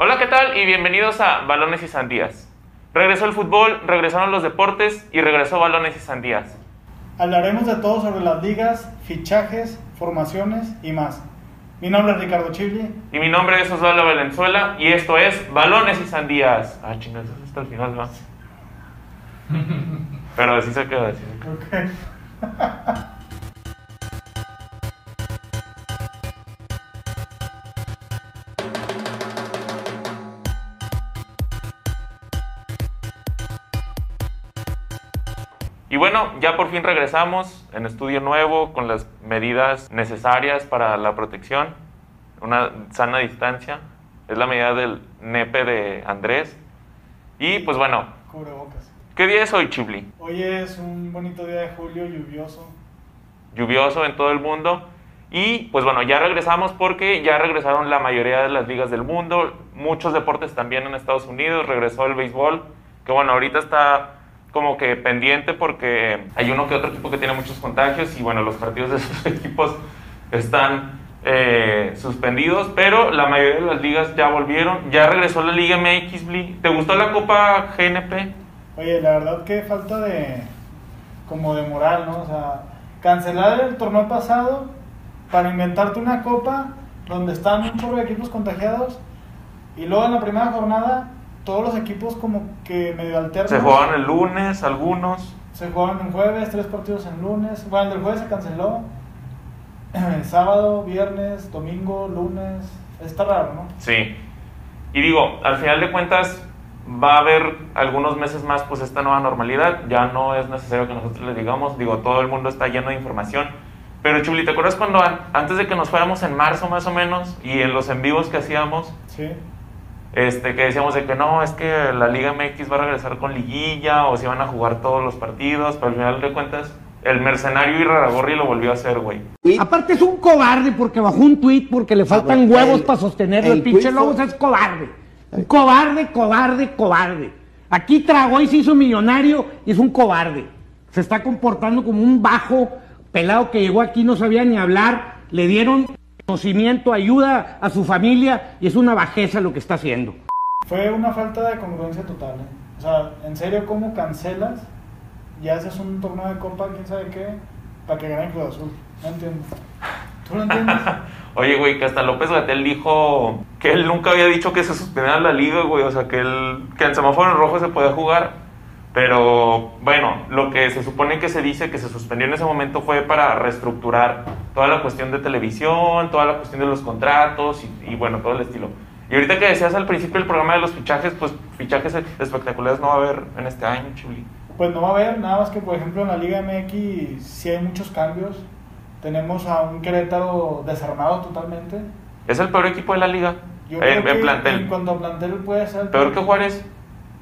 Hola, ¿qué tal? Y bienvenidos a Balones y Sandías. Regresó el fútbol, regresaron los deportes y regresó Balones y Sandías. Hablaremos de todo sobre las ligas, fichajes, formaciones y más. Mi nombre es Ricardo Chibli. Y mi nombre es Osvaldo Valenzuela y esto es Balones y Sandías. Ah, chingados, hasta el final va. Pero así se queda. Así se queda. Ok. bueno, ya por fin regresamos en estudio nuevo con las medidas necesarias para la protección, una sana distancia, es la medida del nepe de Andrés. Y pues bueno, Cubrebocas. ¿qué día es hoy, Chibli? Hoy es un bonito día de julio, lluvioso. Lluvioso en todo el mundo. Y pues bueno, ya regresamos porque ya regresaron la mayoría de las ligas del mundo, muchos deportes también en Estados Unidos, regresó el béisbol, que bueno, ahorita está como que pendiente porque hay uno que otro equipo que tiene muchos contagios y bueno, los partidos de esos equipos están eh, suspendidos, pero la mayoría de las ligas ya volvieron, ya regresó la Liga MX. ¿Te gustó la Copa GNP? Oye, la verdad que falta de como de moral, ¿no? O sea, cancelar el torneo pasado para inventarte una copa donde están un chorro de equipos contagiados y luego en la primera jornada todos los equipos como que medio alternos. Se jugaban el lunes algunos. Se jugaban en jueves, tres partidos en lunes. Bueno, el del jueves se canceló. Sábado, viernes, domingo, lunes. Está raro, ¿no? Sí. Y digo, al final de cuentas va a haber algunos meses más pues esta nueva normalidad, ya no es necesario que nosotros les digamos, digo, todo el mundo está lleno de información. Pero Chuli, ¿te acuerdas cuando an- antes de que nos fuéramos en marzo más o menos y en los en vivos que hacíamos, Sí. Este, que decíamos de que no, es que la Liga MX va a regresar con liguilla o se van a jugar todos los partidos, pero al final de cuentas el mercenario Iraragorri lo volvió a hacer, güey. Aparte es un cobarde porque bajó un tuit porque le faltan huevos para sostenerlo. El, el pinche Lobos fue- es cobarde. Un cobarde, cobarde, cobarde. Aquí tragó y se hizo millonario y es un cobarde. Se está comportando como un bajo pelado que llegó aquí, no sabía ni hablar. Le dieron conocimiento, ayuda a su familia y es una bajeza lo que está haciendo. Fue una falta de congruencia total. ¿eh? O sea, en serio, ¿cómo cancelas? Y haces un torneo de copa, quién sabe qué, para que gane Cruz Azul. No entiendo. ¿Tú lo entiendes? Oye, güey, que hasta López Gatel dijo que él nunca había dicho que se suspendiera la liga, güey. O sea, que, él, que en semáforo en rojo se podía jugar. Pero bueno, lo que se supone que se dice que se suspendió en ese momento fue para reestructurar toda la cuestión de televisión, toda la cuestión de los contratos y, y bueno, todo el estilo. Y ahorita que decías al principio del programa de los fichajes, pues fichajes espectaculares no va a haber en este año, Chuli. Pues no va a haber, nada más que por ejemplo en la Liga MX sí hay muchos cambios. Tenemos a un Querétaro desarmado totalmente. Es el peor equipo de la liga Yo en, creo en que plantel. En cuanto a plantel puede ser. Peor que Juárez.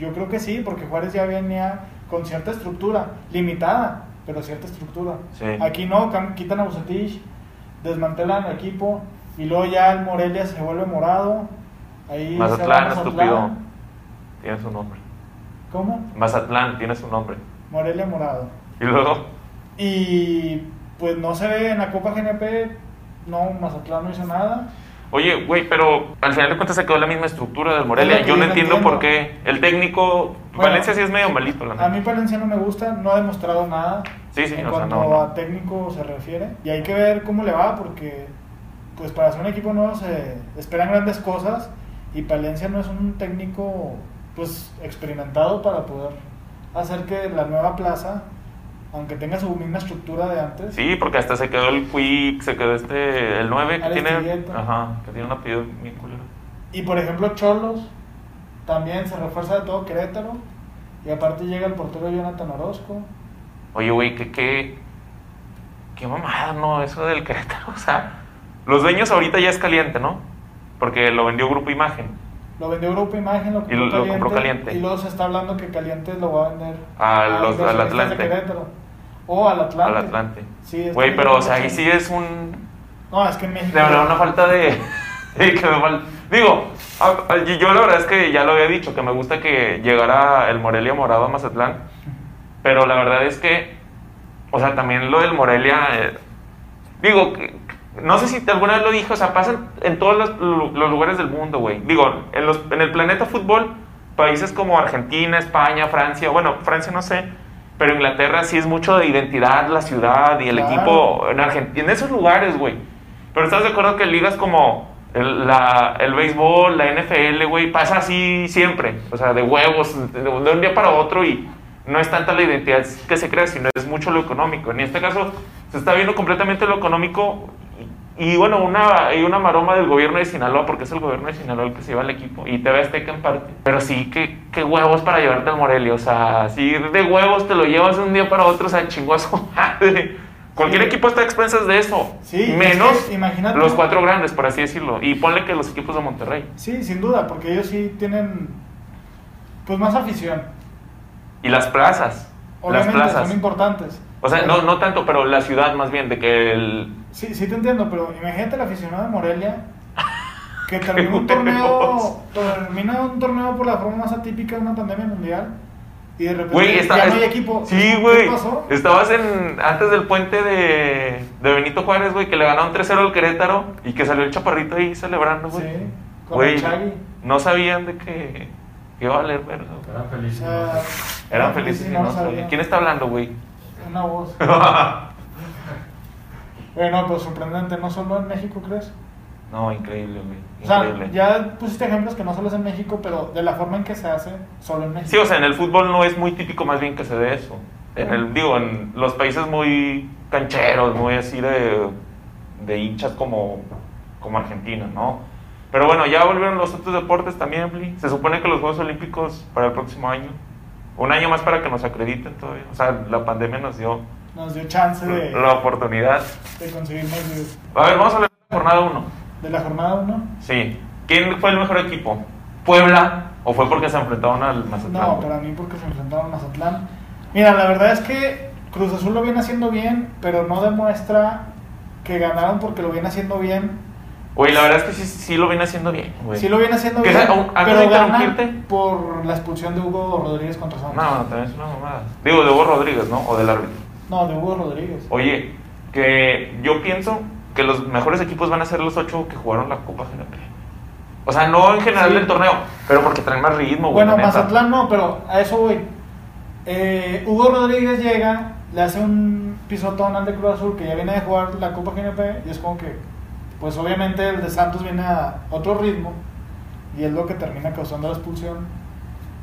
Yo creo que sí, porque Juárez ya venía con cierta estructura, limitada, pero cierta estructura. Sí. Aquí no, quitan a Bucetich, desmantelan el equipo y luego ya el Morelia se vuelve morado. Ahí Mazatlán, Mazatlán. estúpido. Tiene su nombre. ¿Cómo? Mazatlán tiene su nombre. Morelia morado. Y luego, Y pues no se ve en la Copa GNP, no, Mazatlán no hizo nada. Oye, güey, pero al final de cuentas se quedó la misma estructura del Morelia. Yo no entiendo entiendo. por qué. El técnico, Bueno, Valencia sí es medio malito, la A mí Palencia no me gusta, no ha demostrado nada Sí, sí, en o sea, cuanto no, no. a técnico se refiere. Y hay que ver cómo le va porque pues para ser un equipo nuevo se esperan grandes cosas y Palencia no es un técnico pues experimentado para poder hacer que la nueva plaza, aunque tenga su misma estructura de antes, Sí, porque hasta se quedó el Quick, se quedó este, el 9 que tiene, ajá, que tiene un apellido bien culero. Y por ejemplo, Cholos también se refuerza de todo Querétaro. Y aparte llega el portero Jonathan Orozco. Oye, güey, que qué, qué mamada, ¿no? Eso del Querétaro, o sea, los dueños ahorita ya es caliente, ¿no? Porque lo vendió Grupo Imagen. Lo vendió Grupo Imagen, lo compró, Y lo- lo Caliente, compró Caliente. Y luego se está hablando que Caliente lo va a vender A los- al inversionistas de Atlante. Querétaro. O al Atlante. Al Atlante. Sí, es Güey, pero o sea, ahí sí es un, No, es que en México. De verdad, una falta de. de que me fal- Digo, a- a- y yo la verdad es que ya lo había dicho, que me gusta que llegara el Morelia morado a Mazatlán. Pero la verdad es que, o sea, también lo del Morelia. eh, digo, no sé si alguna vez lo dije, o sea, pasan en todos los, los lugares del mundo, güey. Digo, en, los, en el planeta fútbol, países como Argentina, España, Francia, bueno, Francia no sé, pero Inglaterra sí es mucho de identidad, la ciudad y el Claro. equipo en Argentina, en esos lugares, güey. Pero estás de acuerdo que ligas como el, la- el béisbol, la NFL, güey, pasa así siempre, o sea, de huevos, de, de un día para otro y no es tanta la identidad que se crea, sino es mucho lo económico. En este caso se está viendo completamente lo económico y, bueno, una, hay una maroma del gobierno de Sinaloa, porque es el gobierno de Sinaloa el que se lleva el equipo, y TV Azteca en parte. Pero sí, qué, qué huevos para llevarte al Morelia, o sea, así de huevos te lo llevas de un día para otro, o sea, chingó a su madre. Cualquier Sí. equipo está a expensas de eso. Sí, es menos que imagínate- los cuatro grandes, por así decirlo. Y ponle que los equipos de Monterrey. Sí, sin duda, porque ellos sí tienen pues más afición. Y las plazas. Obviamente las plazas. son importantes. O sea, no, no tanto, pero la ciudad más bien, de que el... Sí, sí te entiendo, pero imagínate el aficionado de Morelia que termina un torneo, termina un torneo por la forma más atípica de una pandemia mundial y de repente Güey, está- ya no hay equipo. Sí, ¿Qué güey. pasó? Estabas en antes del puente de, de Benito Juárez, güey, que le ganaron 3-0 al Querétaro y que salió el chaparrito ahí celebrando, güey. Sí, con el Chagui. no sabían de que, que iba a valer verga. güey. Eran felices. sea, Eran felices no no. ¿Quién está hablando, güey? Una voz. Bueno, pues sorprendente, no solo en México, ¿crees? no, increíble, güey. O sea, Increíble. ya pusiste ejemplos que no solo es en México, pero de la forma en que se hace, solo en México. Sí, o sea, en el fútbol no es muy típico más bien que se dé eso. En el, digo, en los países muy cancheros, muy así de, de hinchas como, como Argentina, ¿no? Pero bueno, ya volvieron los otros deportes también. Se supone que los Juegos Olímpicos para el próximo año. Un año más para que nos acrediten todavía. O sea, la pandemia nos dio Nos dio chance de, la oportunidad. de conseguir más views. A ver, vamos a hablar de la jornada 1. De la jornada 1. Sí. ¿Quién fue el mejor equipo? ¿Puebla? ¿O fue porque se enfrentaron al Mazatlán? No, para mí porque se enfrentaron a Mazatlán. Mira, la verdad es que Cruz Azul lo viene haciendo bien, pero no demuestra que ganaron porque lo viene haciendo bien. Güey, la verdad es que sí, sí lo viene haciendo bien, güey. Sí lo viene haciendo bien, sea, un- pero interrumpirte. por la expulsión de Hugo Rodríguez contra Santos. No, no, también es una mamada. Digo, de Hugo Rodríguez, ¿no? O del árbitro. No, de Hugo Rodríguez. Oye, que yo pienso que los mejores equipos van a ser los ocho que jugaron la Copa GNP. O sea, no en general Sí. del torneo, pero porque traen más ritmo. Bueno. Mazatlán no, pero a eso voy. Eh, Hugo Rodríguez llega, le hace un pisotón al de Cruz Azul que ya viene de jugar la Copa GNP y es como que, pues obviamente el de Santos viene a otro ritmo y es lo que termina causando la expulsión,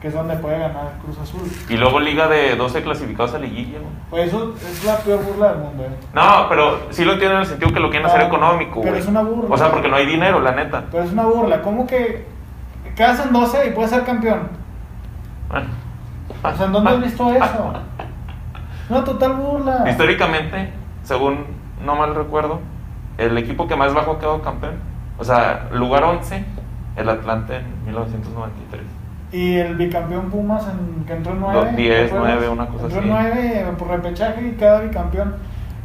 que es donde puede ganar Cruz Azul. Y luego liga de 12 clasificados a liguilla, güey. Pues eso es la peor burla del mundo, eh. No, pero sí lo entiendo en el sentido que lo quieren hacer No, económico, pero güey. es una burla. O sea, porque no hay dinero, la neta. Pero es una burla, ¿cómo que quedas en 12 y puedes ser campeón? Bueno. O sea, ¿en dónde has visto eso? Una total burla. Históricamente, según no mal recuerdo, el equipo que más bajo ha quedado campeón, o sea, lugar 11, el Atlante en 1993. Y el bicampeón Pumas en, que entró en 9. Dos, diez, nueve, una cosa entró así. en 9 por repechaje y cada bicampeón.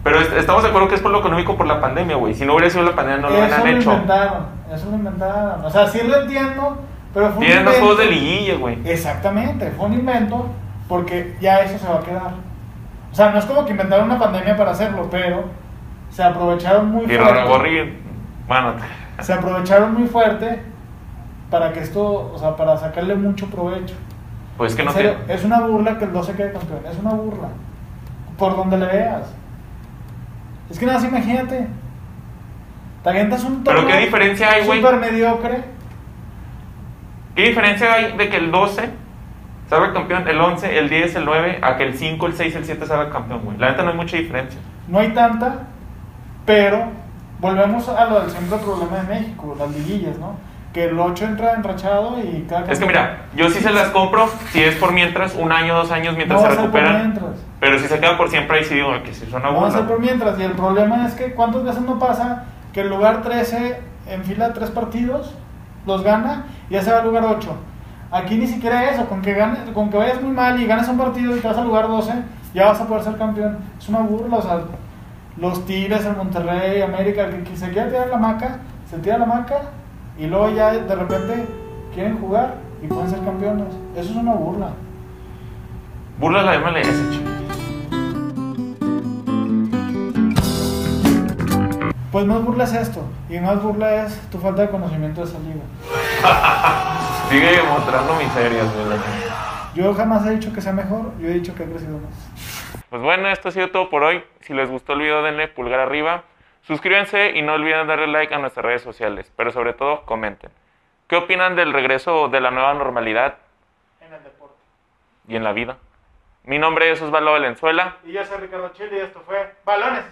Pero est- estamos de acuerdo que es por lo económico por la pandemia, güey. Si no hubiera sido la pandemia, no lo eso hubieran lo hecho. inventaron. Eso lo inventaron. O sea, sí lo entiendo, pero fue un Tienen los invento. juegos de liguilla, güey. Exactamente, fue un invento porque ya eso se va a quedar. O sea, no es como que inventaron una pandemia para hacerlo, pero se aprovecharon muy Y fuerte. Roragorri, bueno, Se aprovecharon muy fuerte para que esto, o sea, para sacarle mucho provecho. pues que no serio, es una burla que el 12 quede campeón, es una burla. Por donde le veas. Es que nada más imagínate. Te avientas un Pero torneo ¿qué diferencia hay, güey? Súper mediocre. ¿Qué diferencia hay de que el 12 salga campeón, el 11, el 10, el 9, a que el 5, el 6, el 7 salga campeón, güey? La neta no hay mucha diferencia. No hay tanta, pero volvemos a lo del siempre problema de México, las liguillas, ¿no? Que el 8 entra enrachado y cada Es que mira, yo sí se las compro si es por mientras, un año, dos años, mientras No se recuperan. Pero si se queda por siempre, ahí sí digo que sí suena No va a ser por mientras. Y el problema es que cuántas veces no pasa que el lugar 13 enfila tres partidos, los gana y ya se va al lugar 8. Aquí ni siquiera eso, con que, ganes, con que vayas muy mal y ganes un partido y te vas al lugar 12, ya vas a poder ser campeón. Es una burla, o sea, los Tigres, el Monterrey, América, el que se quiera tirar la maca, se tira la maca y luego ya de repente quieren jugar y pueden ser campeones. Eso es una burla. Burla la MLS, che. Pues más burla es esto, y más burla es tu falta de conocimiento de esa liga. Sigue mostrando miserias, güey. Yo jamás he dicho que sea mejor, yo he dicho que ha crecido más. Pues bueno, esto ha sido todo por hoy. Si les gustó el video, denle pulgar arriba. Suscríbanse y no olviden darle like a nuestras redes sociales. Pero sobre todo, comenten. ¿Qué opinan del regreso de la nueva normalidad En el deporte. y en la vida? Mi nombre es Osvaldo Valenzuela. Y yo soy Ricardo Chile y esto fue Balones.